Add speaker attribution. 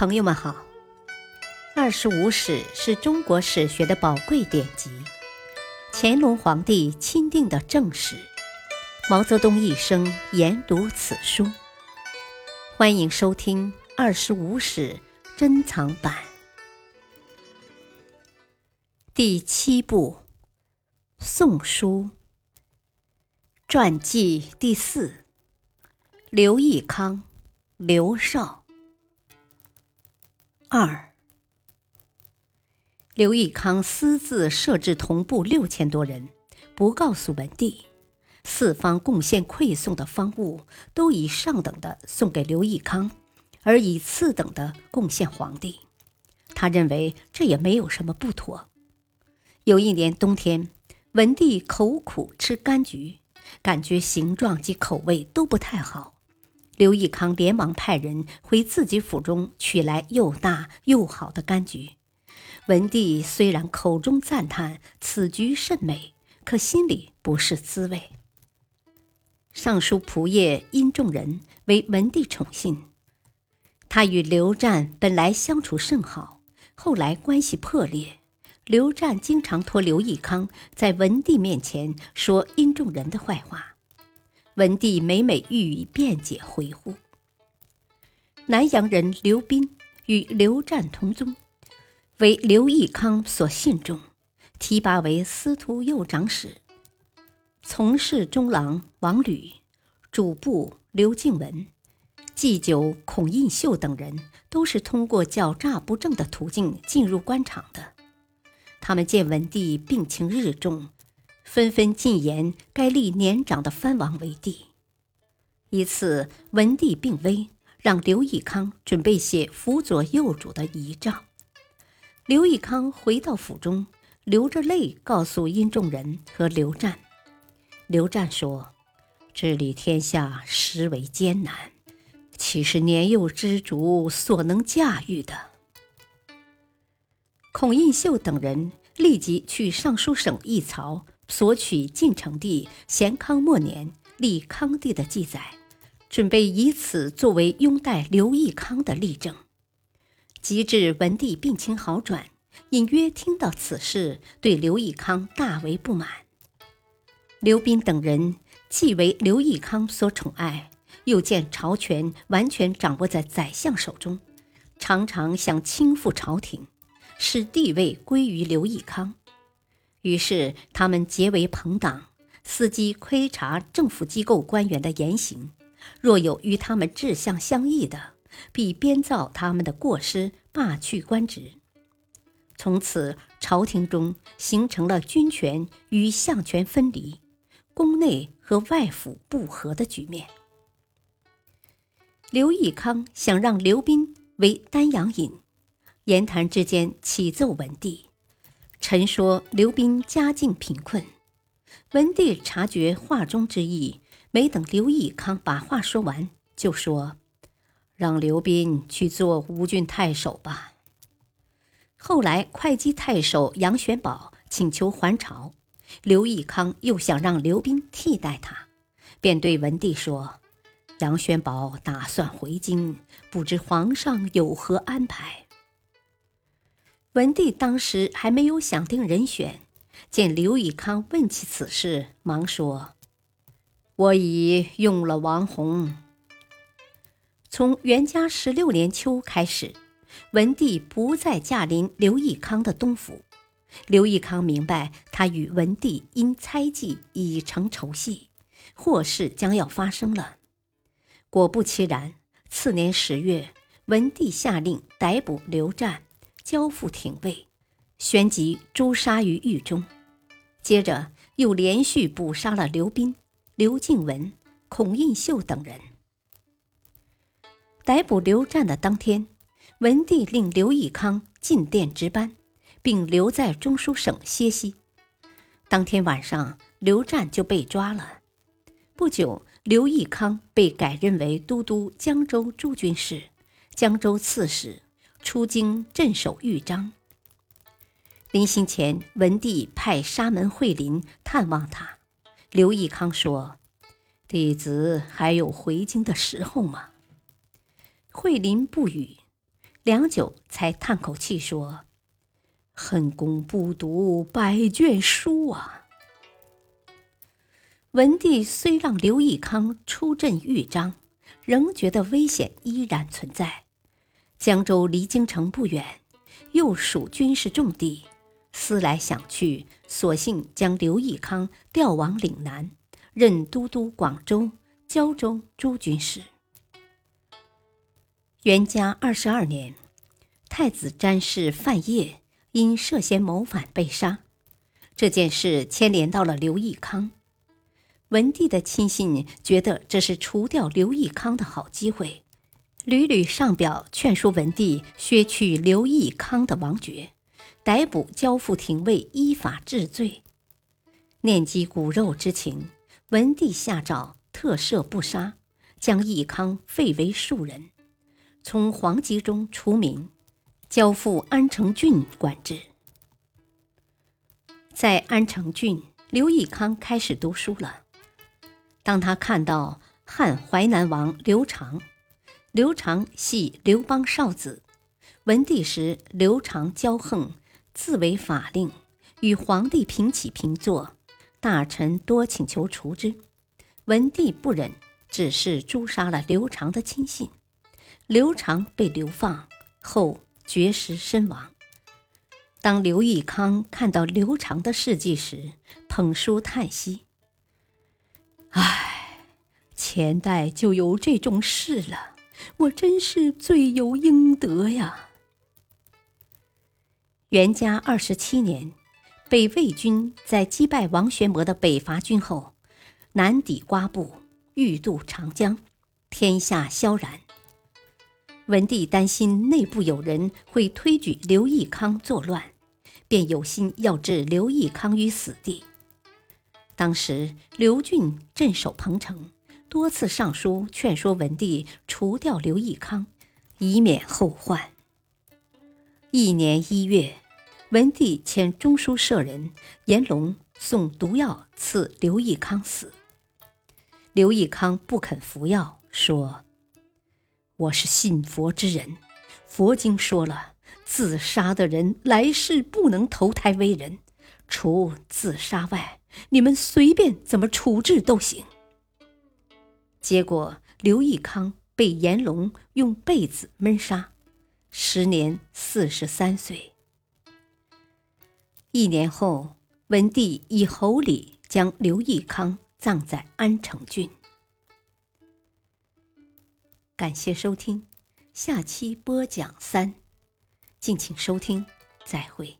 Speaker 1: 朋友们好，《二十五史》是中国史学的宝贵典籍，乾隆皇帝钦定的正史，毛泽东一生研读此书。欢迎收听《二十五史》珍藏版第七部《宋书》传记第四：刘义康、刘少。二，刘义康私自设置同部六千多人，不告诉文帝，四方贡献馈送的方物都以上等的送给刘义康，而以次等的贡献皇帝。他认为这也没有什么不妥。有一年冬天，文帝口苦吃柑橘，感觉形状及口味都不太好。刘义康连忙派人回自己府中取来又大又好的柑橘。文帝虽然口中赞叹此橘甚美，可心里不是滋味。尚书仆射殷仲仁为文帝宠信，他与刘湛本来相处甚好，后来关系破裂。刘湛经常托刘义康在文帝面前说殷仲仁的坏话。文帝每每予以辩解回护。南阳人刘斌与刘湛同宗，为刘义康所信重，提拔为司徒右长史。从事中郎王履、主簿刘敬文、祭酒孔印秀等人，都是通过狡诈不正的途径进入官场的。他们见文帝病情日重。纷纷进言该立年长的藩王为帝。一次，文帝病危，让刘义康准备写辅佐幼主的遗诏。刘义康回到府中，流着泪告诉殷仲仁和刘湛。刘湛说：“治理天下实为艰难，岂是年幼之主所能驾驭的？”孔印秀等人立即去尚书省议曹。索取晋成帝咸康末年立康帝的记载，准备以此作为拥戴刘义康的例证。及至文帝病情好转，隐约听到此事，对刘义康大为不满。刘斌等人既为刘义康所宠爱，又见朝权完全掌握在宰相手中，常常想倾覆朝廷，使地位归于刘义康。于是，他们结为朋党，伺机窥察政府机构官员的言行。若有与他们志向相异的，必编造他们的过失，罢去官职。从此，朝廷中形成了军权与相权分离、宫内和外府不和的局面。刘义康想让刘斌为丹阳尹，言谈之间启奏文帝。臣说刘斌家境贫困，文帝察觉话中之意，没等刘义康把话说完，就说：“让刘斌去做吴郡太守吧。”后来会稽太守杨玄宝请求还朝，刘义康又想让刘斌替代他，便对文帝说：“杨玄宝打算回京，不知皇上有何安排？”文帝当时还没有想定人选，见刘义康问起此事，忙说：“我已用了王弘。”从元嘉十六年秋开始，文帝不再驾临刘义康的东府。刘义康明白他与文帝因猜忌已成仇隙，祸事将要发生了。果不其然，次年十月，文帝下令逮捕刘湛。交付廷尉，旋即诛杀于狱中。接着又连续捕杀了刘斌、刘敬文、孔印秀等人。逮捕刘湛的当天，文帝令刘义康进殿值班，并留在中书省歇息。当天晚上，刘湛就被抓了。不久，刘义康被改任为都督江州诸军事、江州刺史。出京镇守豫章。临行前，文帝派沙门惠林探望他。刘义康说：“弟子还有回京的时候吗？”惠林不语。良久才叹口气说：“恨公不读百卷书啊。”文帝虽让刘义康出镇豫章，仍觉得危险依然存在。江州离京城不远，又属军事重地，思来想去，索性将刘义康调往岭南，任都督广州、胶州诸军事。元嘉二十二年，太子詹事范晔因涉嫌谋反被杀，这件事牵连到了刘义康。文帝的亲信觉得这是除掉刘义康的好机会，屡屡上表劝说文帝削去刘义康的王爵，逮捕交付廷尉依法治罪。念及骨肉之情，文帝下诏特赦不杀，将义康废为庶人，从皇籍中除名，交付安城郡管制。在安城郡，刘义康开始读书了。当他看到汉淮南王刘长，刘长系刘邦少子，文帝时刘长骄横，自为法令，与皇帝平起平坐，大臣多请求除之，文帝不忍，只是诛杀了刘长的亲信，刘长被流放后绝食身亡。当刘义康看到刘长的事迹时，捧书叹息。唉，前代就有这种事了，我真是罪有应得呀。元嘉二十七年，北魏军在击败王玄谟的北伐军后，南抵瓜埠，欲渡长江，天下萧然。文帝担心内部有人会推举刘义康作乱，便有心要置刘义康于死地。当时刘俊镇守彭城，多次上书劝说文帝除掉刘义康，以免后患。一年一月，文帝遣中书舍人严龙送毒药赐刘义康死。刘义康不肯服药，说：“我是信佛之人，佛经说了，自杀的人来世不能投胎为人，除自杀外。”你们随便怎么处置都行。结果刘义康被阎龙用被子闷杀，时年四十三岁。一年后，文帝以侯礼将刘义康葬在安城郡。感谢收听，下期播讲三，敬请收听，再会。